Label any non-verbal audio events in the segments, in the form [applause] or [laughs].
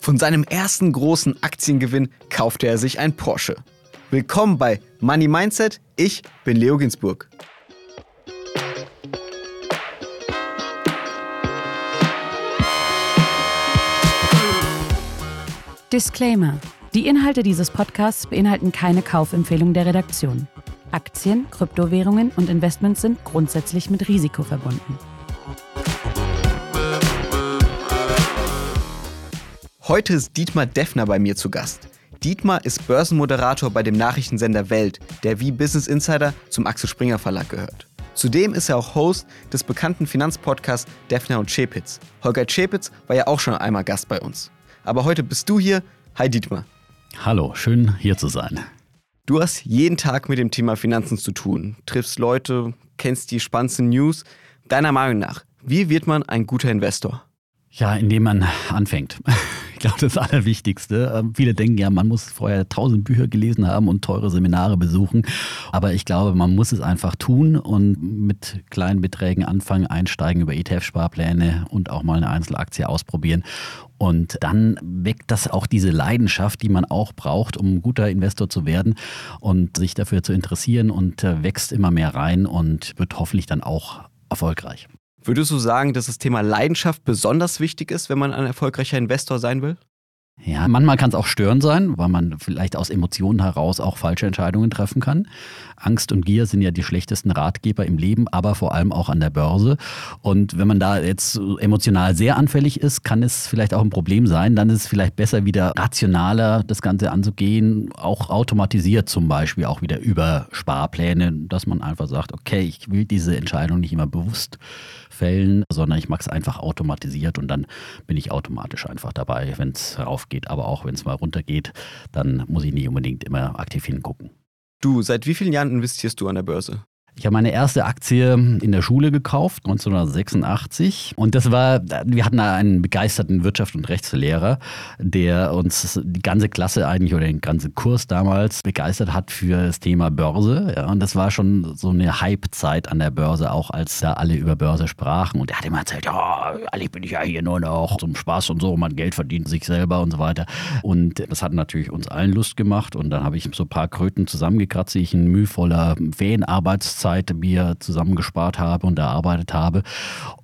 Von seinem ersten großen Aktiengewinn kaufte er sich ein Porsche. Willkommen bei Money Mindset. Ich bin Leo Ginsburg. Disclaimer. Die Inhalte dieses Podcasts beinhalten keine Kaufempfehlung der Redaktion. Aktien, Kryptowährungen und Investments sind grundsätzlich mit Risiko verbunden. Heute ist Dietmar Deffner bei mir zu Gast. Dietmar ist Börsenmoderator bei dem Nachrichtensender Welt, der wie Business Insider zum Axel Springer Verlag gehört. Zudem ist er auch Host des bekannten Finanzpodcasts Defner und Chepitz. Holger Chepitz war ja auch schon einmal Gast bei uns. Aber heute bist du hier. Hi Dietmar. Hallo, schön hier zu sein. Du hast jeden Tag mit dem Thema Finanzen zu tun, triffst Leute, kennst die spannendsten News. Deiner Meinung nach, wie wird man ein guter Investor? Ja, indem man anfängt. [laughs] Ich glaube, das Allerwichtigste. Ähm, viele denken ja, man muss vorher tausend Bücher gelesen haben und teure Seminare besuchen. Aber ich glaube, man muss es einfach tun und mit kleinen Beträgen anfangen, einsteigen über ETF-Sparpläne und auch mal eine Einzelaktie ausprobieren. Und dann weckt das auch diese Leidenschaft, die man auch braucht, um ein guter Investor zu werden und sich dafür zu interessieren und äh, wächst immer mehr rein und wird hoffentlich dann auch erfolgreich. Würdest du sagen, dass das Thema Leidenschaft besonders wichtig ist, wenn man ein erfolgreicher Investor sein will? Ja, manchmal kann es auch störend sein, weil man vielleicht aus Emotionen heraus auch falsche Entscheidungen treffen kann. Angst und Gier sind ja die schlechtesten Ratgeber im Leben, aber vor allem auch an der Börse. Und wenn man da jetzt emotional sehr anfällig ist, kann es vielleicht auch ein Problem sein. Dann ist es vielleicht besser, wieder rationaler das Ganze anzugehen, auch automatisiert zum Beispiel, auch wieder über Sparpläne, dass man einfach sagt, okay, ich will diese Entscheidung nicht immer bewusst fällen, sondern ich mache es einfach automatisiert und dann bin ich automatisch einfach dabei, wenn es raufgeht. Aber auch wenn es mal runtergeht, dann muss ich nicht unbedingt immer aktiv hingucken. Du, seit wie vielen Jahren investierst du an der Börse? Ich habe meine erste Aktie in der Schule gekauft, 1986. Und das war, wir hatten da einen begeisterten Wirtschaft- und Rechtslehrer, der uns die ganze Klasse eigentlich oder den ganzen Kurs damals begeistert hat für das Thema Börse. Ja, und das war schon so eine Hype-Zeit an der Börse, auch als da alle über Börse sprachen. Und er hat immer erzählt, ja, eigentlich bin ich ja hier nur noch zum Spaß und so, man Geld verdient sich selber und so weiter. Und das hat natürlich uns allen Lust gemacht. Und dann habe ich so ein paar Kröten zusammengekratzt, die ich in mühevoller Ferienarbeitszeit Zeit mir zusammengespart habe und erarbeitet habe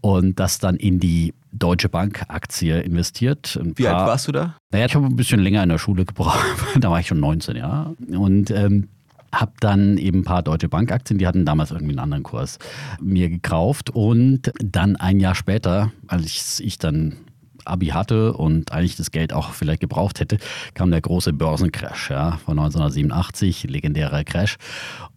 und das dann in die Deutsche Bank Aktie investiert. Ein Wie alt warst du da? Naja, ich habe ein bisschen länger in der Schule gebraucht. [laughs] da war ich schon 19, ja. Und ähm, habe dann eben ein paar Deutsche Bank Aktien, die hatten damals irgendwie einen anderen Kurs, mir gekauft. Und dann ein Jahr später, als ich dann Abi hatte und eigentlich das Geld auch vielleicht gebraucht hätte, kam der große Börsencrash ja, von 1987, legendärer Crash.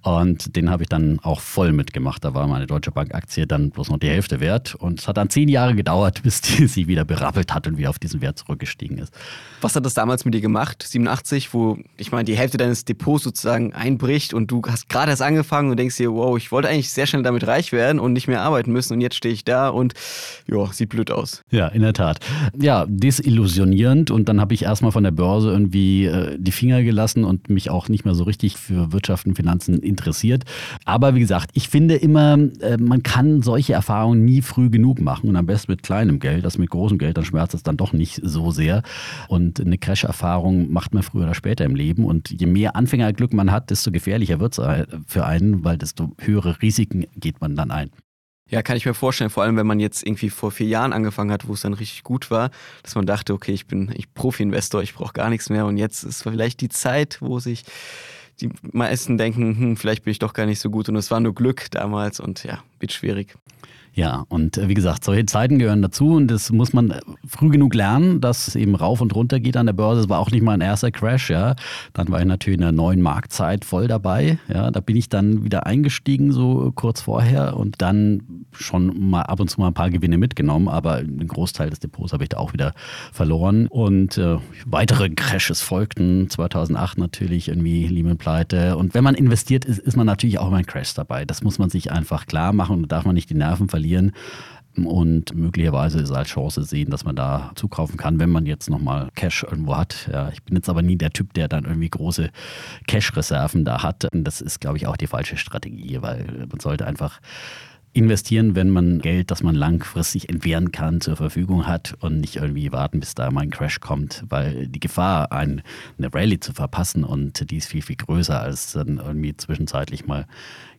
Und den habe ich dann auch voll mitgemacht. Da war meine Deutsche Bank-Aktie dann bloß noch die Hälfte wert. Und es hat dann zehn Jahre gedauert, [laughs] bis die sie wieder berappelt hat und wieder auf diesen Wert zurückgestiegen ist. Was hat das damals mit dir gemacht, 87, wo ich meine, die Hälfte deines Depots sozusagen einbricht und du hast gerade erst angefangen und denkst dir, wow, ich wollte eigentlich sehr schnell damit reich werden und nicht mehr arbeiten müssen und jetzt stehe ich da und ja, sieht blöd aus. Ja, in der Tat ja, desillusionierend und dann habe ich erstmal von der Börse irgendwie äh, die Finger gelassen und mich auch nicht mehr so richtig für Wirtschaft und Finanzen interessiert. Aber wie gesagt, ich finde immer, äh, man kann solche Erfahrungen nie früh genug machen und am besten mit kleinem Geld. Das mit großem Geld, dann schmerzt es dann doch nicht so sehr. Und eine Crash-Erfahrung macht man früher oder später im Leben und je mehr Anfängerglück man hat, desto gefährlicher wird es für einen, weil desto höhere Risiken geht man dann ein. Ja, kann ich mir vorstellen, vor allem wenn man jetzt irgendwie vor vier Jahren angefangen hat, wo es dann richtig gut war, dass man dachte, okay, ich bin ich Profi-Investor, ich brauche gar nichts mehr und jetzt ist vielleicht die Zeit, wo sich die meisten denken, hm, vielleicht bin ich doch gar nicht so gut und es war nur Glück damals und ja, wird schwierig. Ja, und äh, wie gesagt, solche Zeiten gehören dazu und das muss man äh, früh genug lernen, dass es eben rauf und runter geht an der Börse. Das war auch nicht mein erster Crash, ja. Dann war ich natürlich in der neuen Marktzeit voll dabei. Ja, da bin ich dann wieder eingestiegen, so kurz vorher und dann schon mal ab und zu mal ein paar Gewinne mitgenommen, aber den Großteil des Depots habe ich da auch wieder verloren. Und äh, weitere Crashes folgten, 2008 natürlich irgendwie Lehman-Pleite. Und wenn man investiert, ist, ist man natürlich auch immer in Crash dabei. Das muss man sich einfach klar machen und darf man nicht die Nerven verlieren verlieren und möglicherweise es als Chance sehen, dass man da zukaufen kann, wenn man jetzt nochmal Cash irgendwo hat. Ja, ich bin jetzt aber nie der Typ, der dann irgendwie große Cash-Reserven da hat. Und das ist, glaube ich, auch die falsche Strategie, weil man sollte einfach investieren, wenn man Geld, das man langfristig entbehren kann, zur Verfügung hat und nicht irgendwie warten, bis da mal ein Crash kommt, weil die Gefahr, ein, eine Rallye zu verpassen und die ist viel, viel größer, als dann irgendwie zwischenzeitlich mal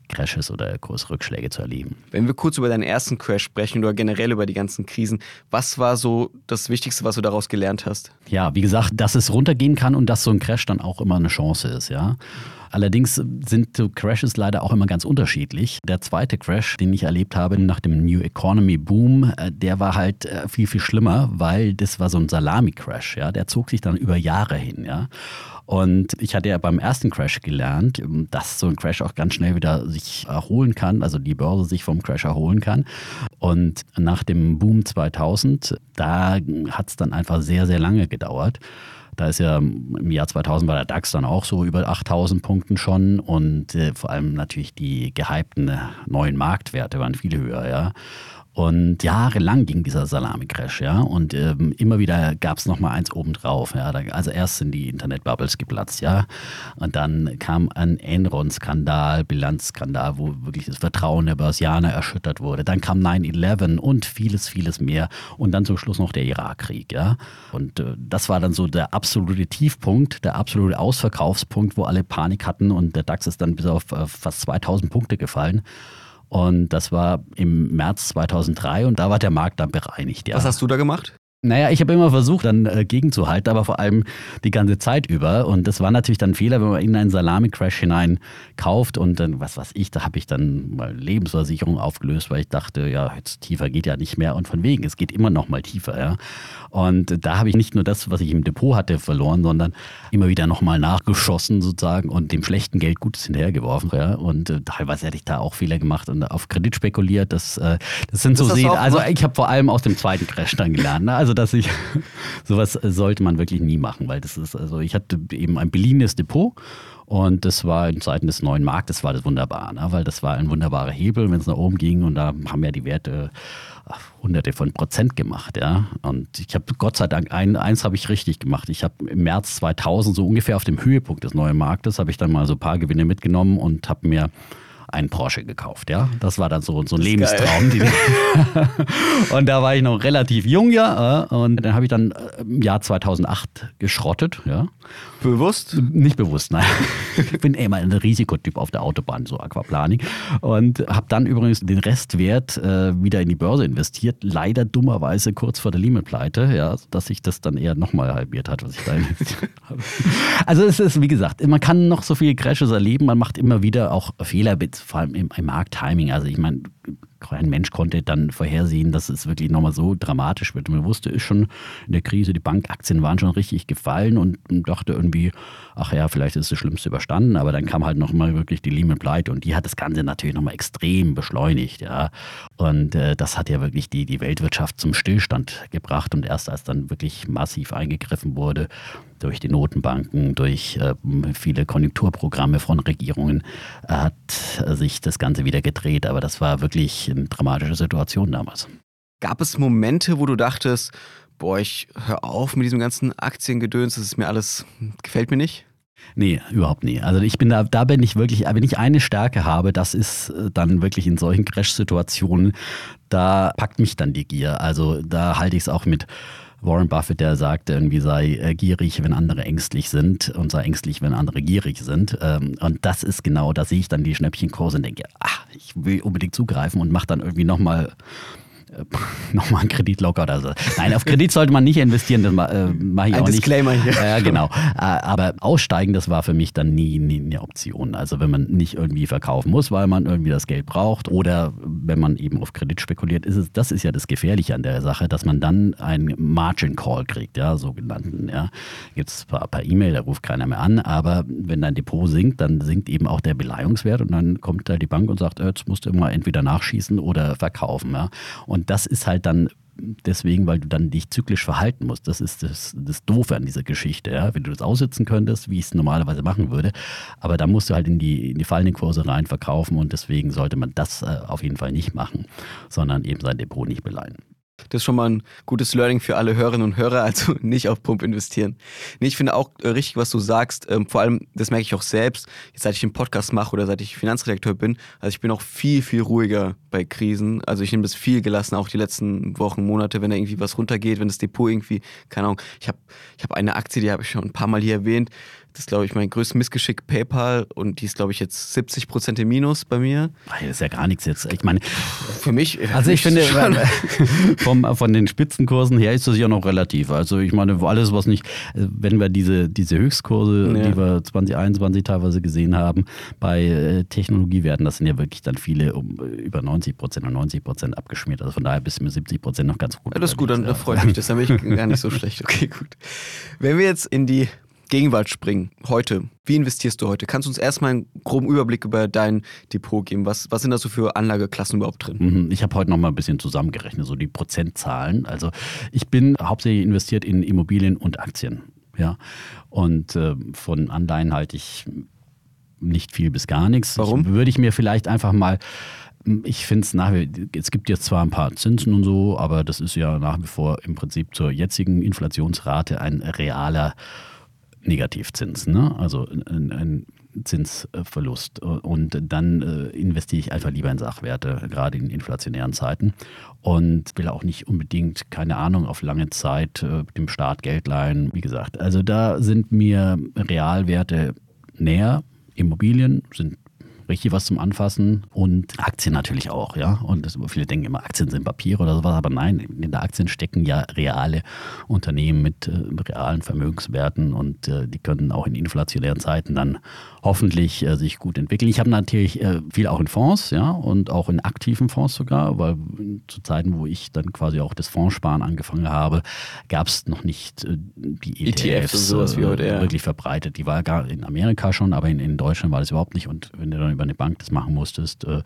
Crashes oder Kursrückschläge zu erleben. Wenn wir kurz über deinen ersten Crash sprechen oder generell über die ganzen Krisen, was war so das Wichtigste, was du daraus gelernt hast? Ja, wie gesagt, dass es runtergehen kann und dass so ein Crash dann auch immer eine Chance ist, ja. Allerdings sind so Crashes leider auch immer ganz unterschiedlich. Der zweite Crash, den ich erlebt habe nach dem New Economy Boom, äh, der war halt äh, viel, viel schlimmer, weil das war so ein Salami-Crash. Ja? Der zog sich dann über Jahre hin. Ja? Und ich hatte ja beim ersten Crash gelernt, dass so ein Crash auch ganz schnell wieder sich erholen kann, also die Börse sich vom Crash erholen kann. Und nach dem Boom 2000, da hat es dann einfach sehr, sehr lange gedauert. Da ist ja im Jahr 2000 war der DAX dann auch so über 8000 Punkten schon und äh, vor allem natürlich die gehypten neuen Marktwerte waren viel höher, ja. Und jahrelang ging dieser Salami-Crash, ja. Und ähm, immer wieder gab es nochmal eins obendrauf. Ja? also erst sind die Internet-Bubbles geplatzt, ja. Und dann kam ein Enron-Skandal, Bilanzskandal, wo wirklich das Vertrauen der Börsianer erschüttert wurde. Dann kam 9-11 und vieles, vieles mehr. Und dann zum Schluss noch der Irakkrieg, ja. Und äh, das war dann so der absolute Tiefpunkt, der absolute Ausverkaufspunkt, wo alle Panik hatten und der DAX ist dann bis auf äh, fast 2000 Punkte gefallen. Und das war im März 2003 und da war der Markt dann bereinigt. Ja. Was hast du da gemacht? Naja, ich habe immer versucht, dann äh, gegenzuhalten, aber vor allem die ganze Zeit über. Und das war natürlich dann ein Fehler, wenn man in einen Salami-Crash hinein kauft und dann, was weiß ich, da habe ich dann mal Lebensversicherung aufgelöst, weil ich dachte, ja, jetzt tiefer geht ja nicht mehr. Und von wegen, es geht immer noch mal tiefer. Ja. Und da habe ich nicht nur das, was ich im Depot hatte, verloren, sondern immer wieder noch mal nachgeschossen sozusagen und dem schlechten Geld Gutes hinterhergeworfen. Ja. Und äh, teilweise hätte ich da auch Fehler gemacht und auf Kredit spekuliert. Das, äh, das sind das so Seen. Also ich habe vor allem aus dem zweiten Crash dann gelernt. Ne? Also also dass ich [laughs] sowas sollte man wirklich nie machen, weil das ist also ich hatte eben ein beliehenes Depot und das war in Zeiten des neuen Marktes war das wunderbar, ne? weil das war ein wunderbarer Hebel, wenn es nach oben ging und da haben ja die Werte hunderte von Prozent gemacht, ja. Und ich habe Gott sei Dank ein, eins habe ich richtig gemacht. Ich habe im März 2000 so ungefähr auf dem Höhepunkt des neuen Marktes habe ich dann mal so ein paar Gewinne mitgenommen und habe mir einen Porsche gekauft. Ja, das war dann so, so ein Lebenstraum. [laughs] und da war ich noch relativ jung, ja. Und dann habe ich dann äh, im Jahr 2008 geschrottet, ja. Bewusst? Nicht bewusst, nein. [laughs] Ich bin immer ein Risikotyp auf der Autobahn, so Aquaplaning. Und habe dann übrigens den Restwert äh, wieder in die Börse investiert. Leider dummerweise kurz vor der Lehman-Pleite, ja, dass sich das dann eher nochmal halbiert hat, was ich da investiert [laughs] habe. Also es ist, wie gesagt, man kann noch so viele Crashes erleben, man macht immer wieder auch Fehler, vor allem im, im Markttiming. Also ich meine, kein Mensch konnte dann vorhersehen, dass es wirklich nochmal so dramatisch wird. Man wusste, ist schon in der Krise, die Bankaktien waren schon richtig gefallen und dachte irgendwie, ach ja, vielleicht ist das Schlimmste überstanden, aber dann kam halt nochmal wirklich die Lehman Pleite und die hat das Ganze natürlich nochmal extrem beschleunigt, ja. Und äh, das hat ja wirklich die, die Weltwirtschaft zum Stillstand gebracht und erst als dann wirklich massiv eingegriffen wurde, durch die Notenbanken, durch äh, viele Konjunkturprogramme von Regierungen hat sich das Ganze wieder gedreht. Aber das war wirklich eine dramatische Situation damals. Gab es Momente, wo du dachtest, boah, ich hör auf mit diesem ganzen Aktiengedöns, das ist mir alles, gefällt mir nicht? Nee, überhaupt nie. Also ich bin da, da bin ich wirklich, wenn ich eine Stärke habe, das ist äh, dann wirklich in solchen Crash-Situationen, da packt mich dann die Gier. Also da halte ich es auch mit Warren Buffett, der sagt, irgendwie sei äh, gierig, wenn andere ängstlich sind und sei ängstlich, wenn andere gierig sind. Ähm, und das ist genau, da sehe ich dann die Schnäppchenkurse und denke, ach, ich will unbedingt zugreifen und mache dann irgendwie nochmal [laughs] nochmal einen Kredit locker oder so. Nein, auf Kredit sollte man nicht investieren, das äh, mache ich Ein auch Disclaimer nicht. Disclaimer hier. Äh, genau. aber aussteigen, das war für mich dann nie, nie eine Option. Also wenn man nicht irgendwie verkaufen muss, weil man irgendwie das Geld braucht oder wenn man eben auf Kredit spekuliert, ist es, das ist ja das Gefährliche an der Sache, dass man dann einen Margin Call kriegt, ja, sogenannten. Ja. Gibt es per, per E-Mail, da ruft keiner mehr an, aber wenn dein Depot sinkt, dann sinkt eben auch der Beleihungswert und dann kommt da die Bank und sagt, äh, jetzt musst du immer entweder nachschießen oder verkaufen. Ja. Und das ist halt dann deswegen, weil du dann dich zyklisch verhalten musst. Das ist das, das Doofe an dieser Geschichte. Ja? Wenn du das aussitzen könntest, wie ich es normalerweise machen würde, aber da musst du halt in die, in die fallenden Kurse rein verkaufen und deswegen sollte man das äh, auf jeden Fall nicht machen, sondern eben sein Depot nicht beleihen. Das ist schon mal ein gutes Learning für alle Hörerinnen und Hörer, also [laughs] nicht auf Pump investieren. Nee, ich finde auch äh, richtig, was du sagst. Ähm, vor allem, das merke ich auch selbst, jetzt, seit ich den Podcast mache oder seit ich Finanzredakteur bin. Also ich bin auch viel, viel ruhiger bei Krisen. Also ich nehme das viel gelassen, auch die letzten Wochen, Monate, wenn da irgendwie was runtergeht, wenn das Depot irgendwie, keine Ahnung, ich habe ich hab eine Aktie, die habe ich schon ein paar Mal hier erwähnt. Das ist, glaube ich, mein größtes Missgeschick PayPal und die ist, glaube ich, jetzt 70 Prozent im Minus bei mir. Das ist ja gar nichts jetzt. Ich meine, für mich. Also ich finde, [laughs] vom, von den Spitzenkursen her ist das ja noch relativ. Also ich meine, alles, was nicht, wenn wir diese, diese Höchstkurse, ja. die wir 2021 teilweise gesehen haben, bei äh, Technologiewerten, das sind ja wirklich dann viele um über 90 Prozent und 90 Prozent abgeschmiert. Also von daher bis mir 70 Prozent noch ganz gut. Ja, das ist gut, dann ja. freut mich das. Dann bin ich gar nicht so schlecht. Okay, gut. Wenn wir jetzt in die Gegenwart springen, heute. Wie investierst du heute? Kannst du uns erstmal einen groben Überblick über dein Depot geben? Was, was sind da so für Anlageklassen überhaupt drin? Mhm, ich habe heute noch mal ein bisschen zusammengerechnet, so die Prozentzahlen. Also ich bin hauptsächlich investiert in Immobilien und Aktien. Ja. Und äh, von Anleihen halte ich nicht viel bis gar nichts. Warum? Ich, würde ich mir vielleicht einfach mal ich finde es nach wie es gibt jetzt zwar ein paar Zinsen und so, aber das ist ja nach wie vor im Prinzip zur jetzigen Inflationsrate ein realer Negativzins, ne? also ein, ein Zinsverlust. Und dann äh, investiere ich einfach lieber in Sachwerte, gerade in inflationären Zeiten. Und will auch nicht unbedingt, keine Ahnung, auf lange Zeit äh, dem Staat Geld leihen. Wie gesagt, also da sind mir Realwerte näher. Immobilien sind richtig was zum Anfassen und Aktien natürlich auch, ja. Und das, viele denken immer, Aktien sind Papiere oder sowas, aber nein, in der Aktien stecken ja reale Unternehmen mit äh, realen Vermögenswerten und äh, die können auch in inflationären Zeiten dann hoffentlich äh, sich gut entwickeln. Ich habe natürlich äh, viel auch in Fonds, ja, und auch in aktiven Fonds sogar, weil zu Zeiten, wo ich dann quasi auch das Fondssparen angefangen habe, gab es noch nicht äh, die ETFs, ETFs sowas wie heute, ja. wirklich verbreitet. Die war gar in Amerika schon, aber in, in Deutschland war das überhaupt nicht. Und wenn du dann über eine Bank das machen musstest, äh,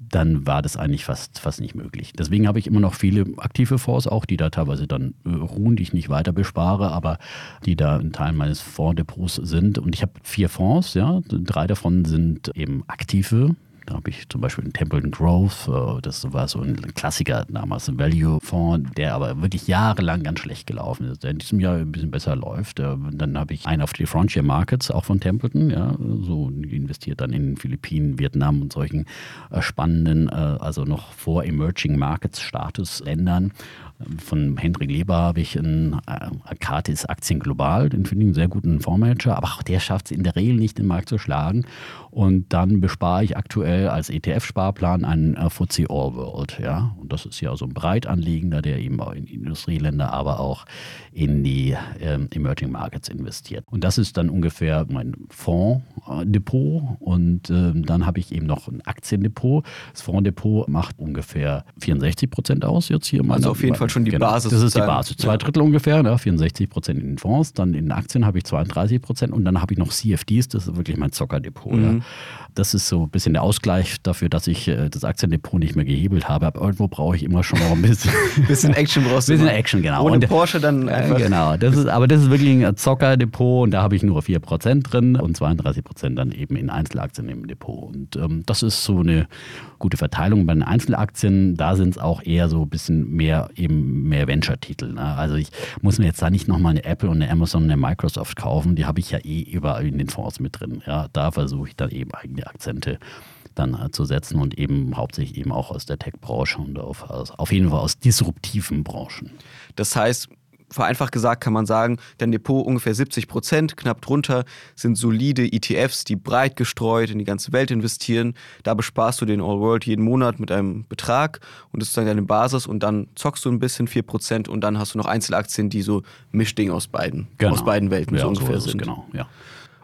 dann war das eigentlich fast, fast nicht möglich. Deswegen habe ich immer noch viele aktive Fonds auch, die da teilweise dann äh, ruhen, die ich nicht weiter bespare, aber die da ein Teil meines Fondsdepots sind. Und ich habe vier Fonds, ja, drei davon sind eben aktive da habe ich zum Beispiel den Templeton Grove, äh, das war so ein Klassiker damals, ein Value-Fonds, der aber wirklich jahrelang ganz schlecht gelaufen ist, der in diesem Jahr ein bisschen besser läuft. Äh, dann habe ich einen auf die Frontier Markets, auch von Templeton, ja, so investiert dann in Philippinen, Vietnam und solchen äh, spannenden, also noch vor Emerging Markets Statusländern. Von Hendrik Leber habe ich einen Arcatis Aktien Global, den finde ich einen sehr guten Fondsmanager, aber auch der schafft es in der Regel nicht, den Markt zu schlagen. Und dann bespare ich aktuell als ETF-Sparplan einen äh, FTSE All World. Ja? Und das ist ja so ein breit anliegender, der eben auch in Industrieländer, aber auch in die ähm, Emerging Markets investiert. Und das ist dann ungefähr mein Fondsdepot. Und ähm, dann habe ich eben noch ein Aktiendepot. Das Fondsdepot macht ungefähr 64 Prozent aus jetzt hier. also auf jeden Fall schon die genau, Basis. Das ist die Basis. Zwei Drittel ungefähr, ne? 64 Prozent in den Fonds. Dann in den Aktien habe ich 32 Prozent. Und dann habe ich noch CFDs, das ist wirklich mein Zockerdepot. Mhm. Ja. Das ist so ein bisschen der Ausgleich dafür, dass ich äh, das Aktiendepot nicht mehr gehebelt habe. Aber irgendwo brauche ich immer schon noch ein bisschen. [laughs] bisschen Action brauchst du. Bisschen Action, genau. Ohne und, Porsche dann einfach. Genau. Das ist, aber das ist wirklich ein Zockerdepot und da habe ich nur 4% drin und 32% dann eben in Einzelaktien im Depot. Und ähm, das ist so eine gute Verteilung. Bei den Einzelaktien, da sind es auch eher so ein bisschen mehr eben mehr Venture-Titel. Ne? Also ich muss mir jetzt da nicht nochmal eine Apple und eine Amazon und eine Microsoft kaufen. Die habe ich ja eh überall in den Fonds mit drin. Ja, da versuche ich dann eben eigene Akzente dann äh, zu setzen und eben hauptsächlich eben auch aus der Tech-Branche und auf, auf jeden Fall aus disruptiven Branchen. Das heißt, vereinfacht gesagt kann man sagen, dein Depot ungefähr 70 Prozent, knapp drunter sind solide ETFs, die breit gestreut in die ganze Welt investieren. Da besparst du den All World jeden Monat mit einem Betrag und das ist dann deine Basis und dann zockst du ein bisschen 4 Prozent und dann hast du noch Einzelaktien, die so Mischding aus beiden, genau. aus beiden Welten ja, so ungefähr so sind. Genau, ja.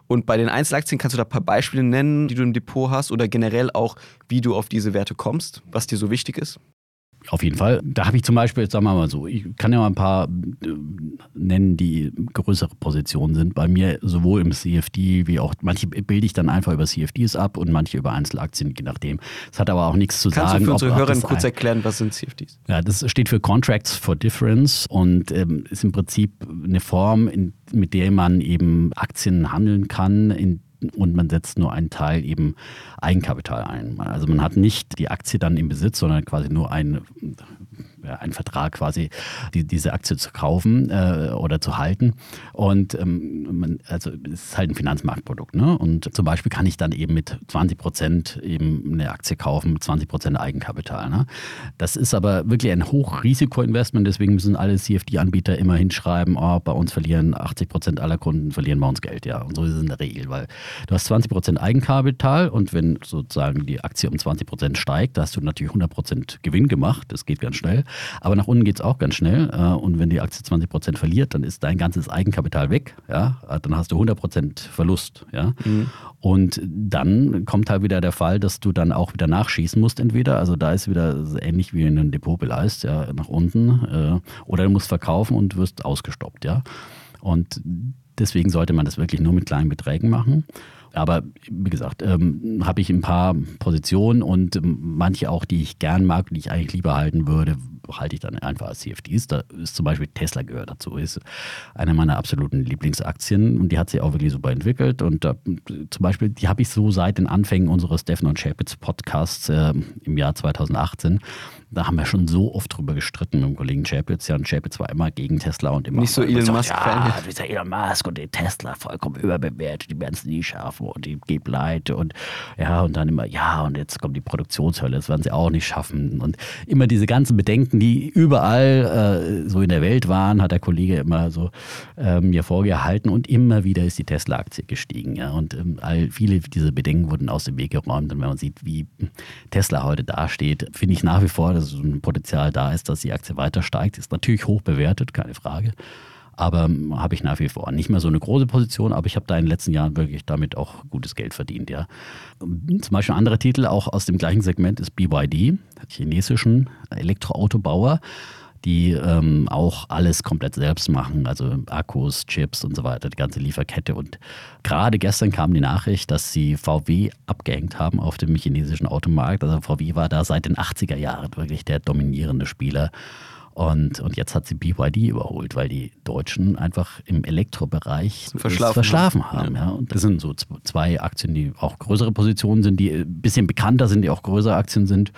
Und bei den Einzelaktien kannst du da ein paar Beispiele nennen, die du im Depot hast oder generell auch, wie du auf diese Werte kommst, was dir so wichtig ist? Auf jeden Fall. Da habe ich zum Beispiel, sagen wir mal so, ich kann ja mal ein paar äh, nennen, die größere Positionen sind. Bei mir sowohl im CFD wie auch, manche bilde ich dann einfach über CFDs ab und manche über Einzelaktien, je nachdem. Das hat aber auch nichts zu Kannst sagen. Kannst du für unsere Hörer kurz erklären, was sind CFDs? Ja, das steht für Contracts for Difference und ähm, ist im Prinzip eine Form, in, mit der man eben Aktien handeln kann, in und man setzt nur einen Teil eben Eigenkapital ein. Also man hat nicht die Aktie dann im Besitz, sondern quasi nur ein einen Vertrag quasi, die, diese Aktie zu kaufen äh, oder zu halten. Und ähm, man, also es ist halt ein Finanzmarktprodukt. Ne? Und zum Beispiel kann ich dann eben mit 20 Prozent eben eine Aktie kaufen, mit 20 Prozent Eigenkapital. Ne? Das ist aber wirklich ein Hochrisikoinvestment, deswegen müssen alle CFD-Anbieter immer hinschreiben, oh, bei uns verlieren 80 Prozent aller Kunden verlieren bei uns Geld. Ja, und so ist es in der Regel, weil du hast 20 Prozent Eigenkapital und wenn sozusagen die Aktie um 20 Prozent steigt, da hast du natürlich 100 Prozent Gewinn gemacht. Das geht ganz schnell. Aber nach unten geht es auch ganz schnell. Äh, und wenn die Aktie 20 Prozent verliert, dann ist dein ganzes Eigenkapital weg. Ja, dann hast du 100 Prozent Verlust. Ja, mhm. und dann kommt halt wieder der Fall, dass du dann auch wieder nachschießen musst entweder. Also da ist wieder ähnlich wie in einem Depot beleist, ja, nach unten. Äh, oder du musst verkaufen und wirst ausgestoppt. Ja, und deswegen sollte man das wirklich nur mit kleinen Beträgen machen. Aber wie gesagt, ähm, habe ich ein paar Positionen und manche auch, die ich gern mag, die ich eigentlich lieber halten würde, halte ich dann einfach als CFDs. Da ist zum Beispiel Tesla gehört dazu, ist eine meiner absoluten Lieblingsaktien und die hat sich auch wirklich super entwickelt. Und da, zum Beispiel, die habe ich so seit den Anfängen unseres Stefan und Chapitz Podcasts äh, im Jahr 2018 da haben wir schon so oft drüber gestritten mit dem Kollegen Chapitz. Ja, und Chapitz war immer gegen Tesla und immer. Nicht so Elon Musk-Fan. Ja, dieser Elon Musk und den Tesla vollkommen überbewertet, die werden es nie schaffen und die geht pleite und ja, und dann immer, ja, und jetzt kommt die Produktionshölle, das werden sie auch nicht schaffen. Und immer diese ganzen Bedenken, die überall äh, so in der Welt waren, hat der Kollege immer so äh, mir vorgehalten und immer wieder ist die Tesla-Aktie gestiegen. Ja, und ähm, all, viele dieser Bedenken wurden aus dem Weg geräumt. Und wenn man sieht, wie Tesla heute dasteht, finde ich nach wie vor, dass so ein Potenzial da ist, dass die Aktie weiter steigt. Ist natürlich hoch bewertet, keine Frage. Aber ähm, habe ich nach wie vor nicht mehr so eine große Position, aber ich habe da in den letzten Jahren wirklich damit auch gutes Geld verdient, ja. Zum Beispiel ein anderer Titel auch aus dem gleichen Segment ist BYD, chinesischen Elektroautobauer die ähm, auch alles komplett selbst machen, also Akkus, Chips und so weiter, die ganze Lieferkette. Und gerade gestern kam die Nachricht, dass sie VW abgehängt haben auf dem chinesischen Automarkt. Also VW war da seit den 80er Jahren wirklich der dominierende Spieler. Und, und jetzt hat sie BYD überholt, weil die Deutschen einfach im Elektrobereich verschlafen, verschlafen haben. Ja. Und das sind so zwei Aktien, die auch größere Positionen sind, die ein bisschen bekannter sind, die auch größere Aktien sind.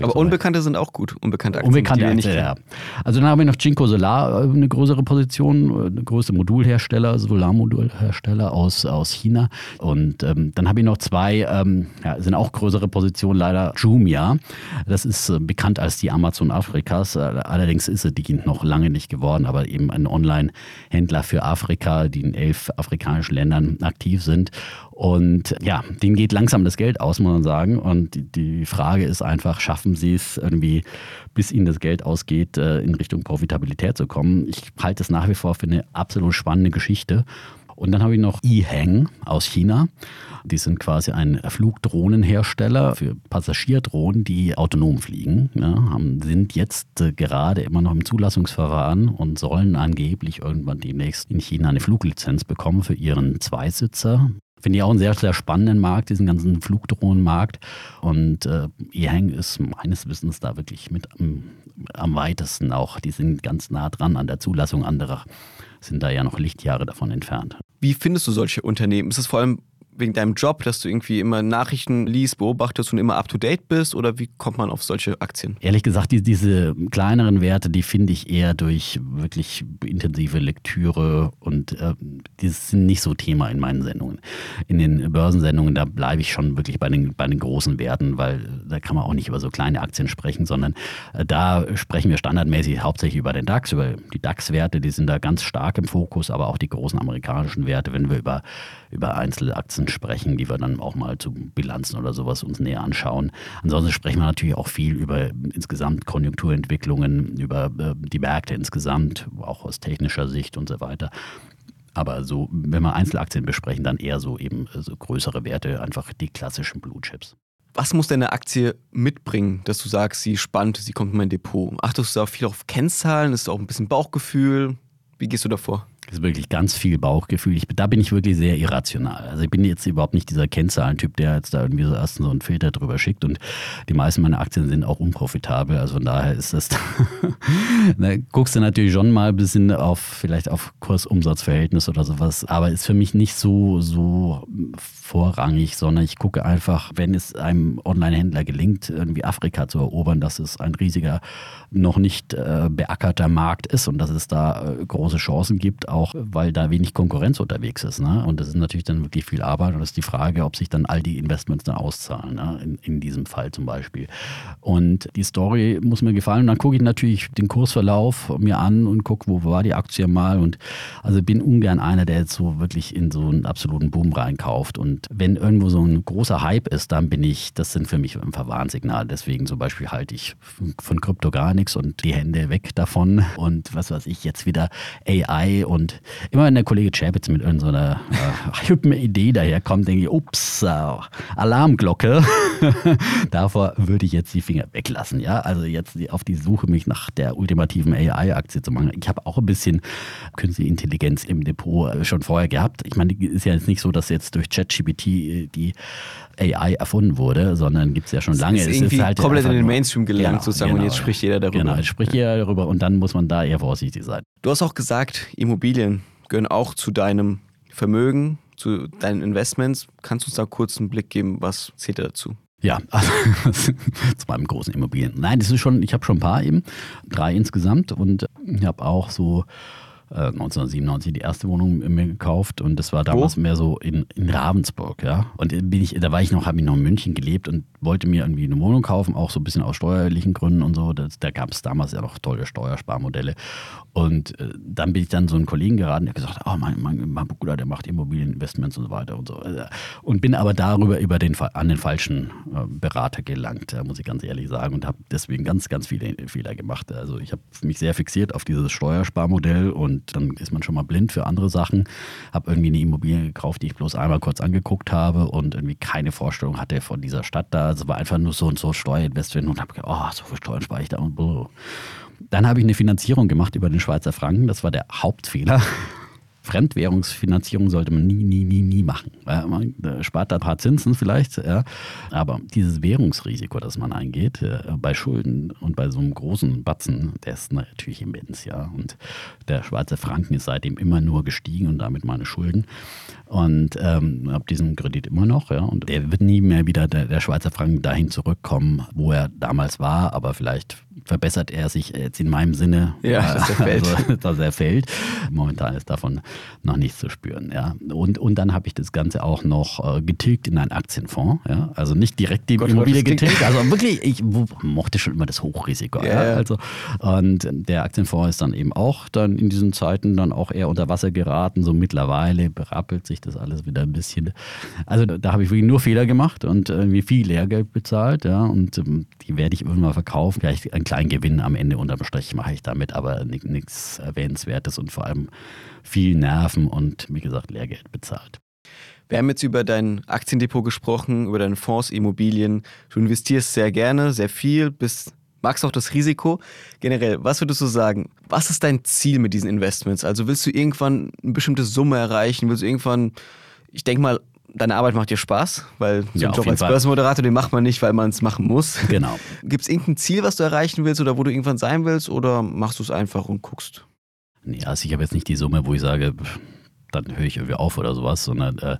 Aber Unbekannte sind auch gut. Unbekannte Aktien. Unbekannte Aktien, ja. Also dann haben wir noch Cinco Solar, äh, eine größere Position, äh, eine größte Modulhersteller, Solarmodulhersteller aus, aus China. Und ähm, dann habe ich noch zwei, ähm, ja, sind auch größere Positionen leider, Jumia. Das ist äh, bekannt als die Amazon Afrikas. Äh, allerdings ist sie die noch lange nicht geworden, aber eben ein Online-Händler für Afrika, die in elf afrikanischen Ländern aktiv sind. Und ja, denen geht langsam das Geld aus, muss man sagen. Und die, Frage ist einfach, schaffen sie es irgendwie, bis ihnen das Geld ausgeht, äh, in Richtung Profitabilität zu kommen? Ich halte es nach wie vor für eine absolut spannende Geschichte. Und dann habe ich noch eHang aus China. Die sind quasi ein Flugdrohnenhersteller für Passagierdrohnen, die autonom fliegen. Ja, sind jetzt äh, gerade immer noch im Zulassungsverfahren und sollen angeblich irgendwann demnächst in China eine Fluglizenz bekommen für ihren Zweisitzer. Finde ich auch einen sehr, sehr spannenden Markt, diesen ganzen Flugdrohnenmarkt. Und äh, Ehang ist meines Wissens da wirklich mit am, am weitesten auch. Die sind ganz nah dran an der Zulassung anderer, sind da ja noch Lichtjahre davon entfernt. Wie findest du solche Unternehmen? Ist es vor allem wegen deinem Job, dass du irgendwie immer Nachrichten liest, beobachtest und immer up to date bist? Oder wie kommt man auf solche Aktien? Ehrlich gesagt, die, diese kleineren Werte, die finde ich eher durch wirklich intensive Lektüre und äh, die sind nicht so Thema in meinen Sendungen. In den Börsensendungen, da bleibe ich schon wirklich bei den, bei den großen Werten, weil da kann man auch nicht über so kleine Aktien sprechen, sondern äh, da sprechen wir standardmäßig hauptsächlich über den DAX, über die DAX-Werte, die sind da ganz stark im Fokus, aber auch die großen amerikanischen Werte, wenn wir über, über Einzelaktien sprechen, die wir dann auch mal zu Bilanzen oder sowas uns näher anschauen. Ansonsten sprechen wir natürlich auch viel über insgesamt Konjunkturentwicklungen, über äh, die Märkte insgesamt, auch aus technischer Sicht und so weiter. Aber so, wenn wir Einzelaktien besprechen, dann eher so eben äh, so größere Werte, einfach die klassischen Blue Chips. Was muss denn eine Aktie mitbringen, dass du sagst, sie spannt, sie kommt in mein Depot? Achtest du da viel auf Kennzahlen? Ist da auch ein bisschen Bauchgefühl? Wie gehst du davor? Das ist wirklich ganz viel Bauchgefühl. Ich, da bin ich wirklich sehr irrational. Also ich bin jetzt überhaupt nicht dieser Kennzahlentyp, der jetzt da irgendwie so erst so einen Filter drüber schickt. Und die meisten meiner Aktien sind auch unprofitabel. Also von daher ist das, [laughs] da guckst du natürlich schon mal ein bisschen auf, vielleicht auf Kursumsatzverhältnis oder sowas. Aber ist für mich nicht so, so vorrangig, sondern ich gucke einfach, wenn es einem Online-Händler gelingt, irgendwie Afrika zu erobern, dass es ein riesiger, noch nicht äh, beackerter Markt ist und dass es da äh, große Chancen gibt, auch weil da wenig Konkurrenz unterwegs ist. Ne? Und das ist natürlich dann wirklich viel Arbeit und das ist die Frage, ob sich dann all die Investments dann auszahlen, ne? in, in diesem Fall zum Beispiel. Und die Story muss mir gefallen. Und dann gucke ich natürlich den Kursverlauf mir an und gucke, wo war die Aktie mal. Und also bin ungern einer, der jetzt so wirklich in so einen absoluten Boom reinkauft. Und wenn irgendwo so ein großer Hype ist, dann bin ich, das sind für mich ein Verwarnsignal. Deswegen zum Beispiel halte ich von Krypto gar nichts und die Hände weg davon. Und was weiß ich, jetzt wieder AI und immer wenn der Kollege Chapitz mit irgendeiner äh, [laughs] hippen Idee daherkommt, denke ich, ups, äh, Alarmglocke. [laughs] Davor würde ich jetzt die Finger weglassen. Ja, also jetzt auf die Suche mich nach der ultimativen AI-Aktie zu machen. Ich habe auch ein bisschen künstliche Intelligenz im Depot äh, schon vorher gehabt. Ich meine, ist ja jetzt nicht so, dass jetzt durch ChatGPT äh, die AI erfunden wurde, sondern gibt es ja schon lange. Es ist, es irgendwie ist halt komplett in den Mainstream gelangt Genau, sozusagen genau, und jetzt spricht jeder darüber. Genau, jetzt spricht jeder darüber und dann muss man da eher vorsichtig sein. Du hast auch gesagt, Immobilien gehören auch zu deinem Vermögen, zu deinen Investments. Kannst du uns da kurz einen Blick geben, was zählt da dazu? Ja, [laughs] also, zu meinem großen Immobilien. Nein, das ist schon, ich habe schon ein paar eben, drei insgesamt und ich habe auch so äh, 1997 die erste Wohnung mir gekauft und das war damals mehr so in, in Ravensburg, ja. Und bin ich, da war ich noch, habe ich noch in München gelebt und wollte mir irgendwie eine Wohnung kaufen, auch so ein bisschen aus steuerlichen Gründen und so. Das, da gab es damals ja noch tolle Steuersparmodelle. Und äh, dann bin ich dann so einen Kollegen geraten, der gesagt hat, oh, mein, mein, mein Bruder, der macht Immobilieninvestments und so weiter und so. Und bin aber darüber über den, an den falschen äh, Berater gelangt, äh, muss ich ganz ehrlich sagen, und habe deswegen ganz, ganz viele Fehler gemacht. Also ich habe mich sehr fixiert auf dieses Steuersparmodell und dann ist man schon mal blind für andere Sachen. Habe irgendwie eine Immobilie gekauft, die ich bloß einmal kurz angeguckt habe und irgendwie keine Vorstellung hatte von dieser Stadt da. Also war einfach nur so und so Steuerinvestment und habe gedacht, oh, so viel Steuern spare ich da und blablabla. Dann habe ich eine Finanzierung gemacht über den Schweizer Franken. Das war der Hauptfehler. Fremdwährungsfinanzierung sollte man nie, nie, nie, nie machen. Man äh, spart da ein paar Zinsen vielleicht, ja. aber dieses Währungsrisiko, das man eingeht, äh, bei Schulden und bei so einem großen Batzen, der ist natürlich immens. Ja. Und der Schweizer Franken ist seitdem immer nur gestiegen und damit meine Schulden. Und ähm, habe diesen Kredit immer noch. Ja. Und der wird nie mehr wieder, der, der Schweizer Franken, dahin zurückkommen, wo er damals war, aber vielleicht verbessert er sich jetzt in meinem Sinne, Ja, [laughs] dass [laughs] er fällt. Also, dass er fällt. Momentan ist davon noch nichts zu spüren. Ja. Und, und dann habe ich das Ganze auch noch äh, getilgt in einen Aktienfonds. Ja. Also nicht direkt die Gott, Immobilie getilgt, also wirklich, ich mochte schon immer das Hochrisiko. Ja, Ja. Also, und der Aktienfonds ist dann eben auch dann in diesen Zeiten dann auch eher unter Wasser geraten. So mittlerweile berappelt sich das alles wieder ein bisschen. Also da, habe ich wirklich nur Fehler gemacht und irgendwie viel Lehrgeld bezahlt. Ja, und ähm, die werde ich irgendwann verkaufen. Vielleicht einen kleinen Gewinn am Ende unterm Strich mache ich damit, aber ni- nichts Erwähnenswertes und vor allem viel Nerven und wie gesagt Lehrgeld bezahlt. Wir haben jetzt über dein Aktiendepot gesprochen, über deine Fonds, Immobilien. Du investierst sehr gerne, sehr viel, bist, magst auch das Risiko. Generell, was würdest du sagen? Was ist dein Ziel mit diesen Investments? Also willst du irgendwann eine bestimmte Summe erreichen? Willst du irgendwann, ich denke mal, deine Arbeit macht dir Spaß, weil so Ja, Job als. Börsenmoderator, den macht man nicht, weil man es machen muss. Genau. Gibt es irgendein Ziel, was du erreichen willst oder wo du irgendwann sein willst oder machst du es einfach und guckst? Nee, also ich habe jetzt nicht die Summe, wo ich sage, dann höre ich irgendwie auf oder sowas, sondern äh,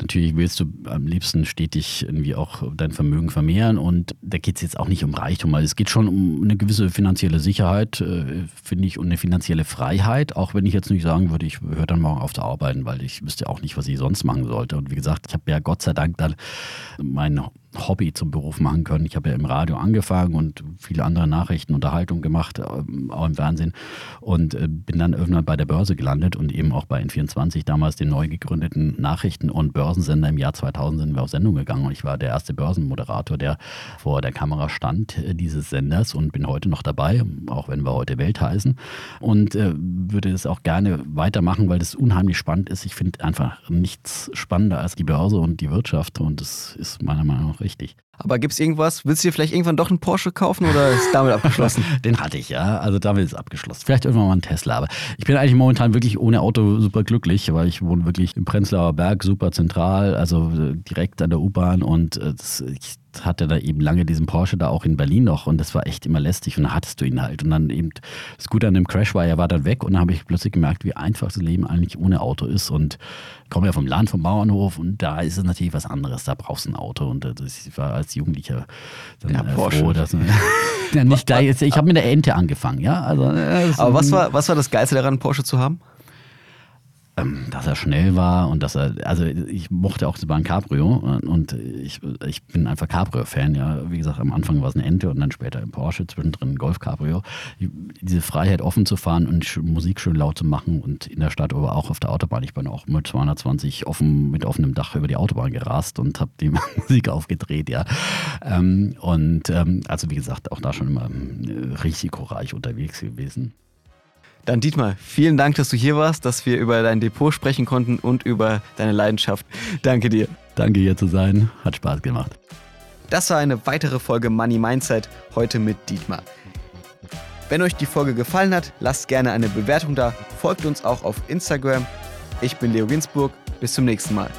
natürlich willst du am liebsten stetig irgendwie auch dein Vermögen vermehren und da geht es jetzt auch nicht um Reichtum, also es geht schon um eine gewisse finanzielle Sicherheit, äh, finde ich, und eine finanzielle Freiheit, auch wenn ich jetzt nicht sagen würde, ich höre dann morgen auf zu arbeiten, weil ich wüsste auch nicht, was ich sonst machen sollte. Und wie gesagt, ich habe ja Gott sei Dank dann mein Hobby zum Beruf machen können. Ich habe ja im Radio angefangen und viele andere Nachrichten, Unterhaltung gemacht, ähm, auch im Fernsehen und äh, bin dann irgendwann bei der Börse gelandet und eben auch bei N24, damals den neu gegründeten Nachrichten- und Börsensender. Im Jahr 2000 sind wir auf Sendung gegangen und ich war der erste Börsenmoderator, der vor der Kamera stand äh, dieses Senders und bin heute noch dabei, auch wenn wir heute Welt heißen und äh, würde es auch gerne weitermachen, weil das unheimlich spannend ist. Ich finde einfach nichts spannender als die Börse und die Wirtschaft und das ist meiner Meinung nach richtig. Aber gibt es irgendwas? Willst du dir vielleicht irgendwann doch einen Porsche kaufen oder ist damit abgeschlossen? [laughs] Den hatte ich, ja. Also damit ist abgeschlossen. Vielleicht irgendwann mal ein Tesla. Aber ich bin eigentlich momentan wirklich ohne Auto super glücklich, weil ich wohne wirklich im Prenzlauer Berg, super zentral, also äh, direkt an der U-Bahn und äh, das, ich hatte da eben lange diesen Porsche da auch in Berlin noch und das war echt immer lästig und dann hattest du ihn halt. Und dann eben das Gute an dem Crash war, er war dann weg und dann habe ich plötzlich gemerkt, wie einfach das Leben eigentlich ohne Auto ist. Und ich komme ja vom Land, vom Bauernhof und da ist es natürlich was anderes. Da brauchst du ein Auto. Und das, ich war als Jugendlicher dann ja, äh, froh, dass [laughs] ja, nicht [laughs] gleich. Ich habe mit der Ente angefangen, ja. Also, äh, Aber was war, was war das Geilste daran, Porsche zu haben? Ähm, dass er schnell war und dass er, also ich mochte auch ein Cabrio und ich, ich bin einfach Cabrio-Fan, ja. Wie gesagt, am Anfang war es eine Ente und dann später ein Porsche, zwischendrin ein Golf-Cabrio. Diese Freiheit offen zu fahren und Musik schön laut zu machen und in der Stadt, aber auch auf der Autobahn. Ich bin auch mit 220 offen, mit offenem Dach über die Autobahn gerast und habe die [laughs] Musik aufgedreht, ja. Ähm, und ähm, also wie gesagt, auch da schon immer risikoreich unterwegs gewesen. Dann Dietmar, vielen Dank, dass du hier warst, dass wir über dein Depot sprechen konnten und über deine Leidenschaft. Danke dir. Danke hier zu sein, hat Spaß gemacht. Das war eine weitere Folge Money Mindset, heute mit Dietmar. Wenn euch die Folge gefallen hat, lasst gerne eine Bewertung da, folgt uns auch auf Instagram. Ich bin Leo Ginsburg, bis zum nächsten Mal.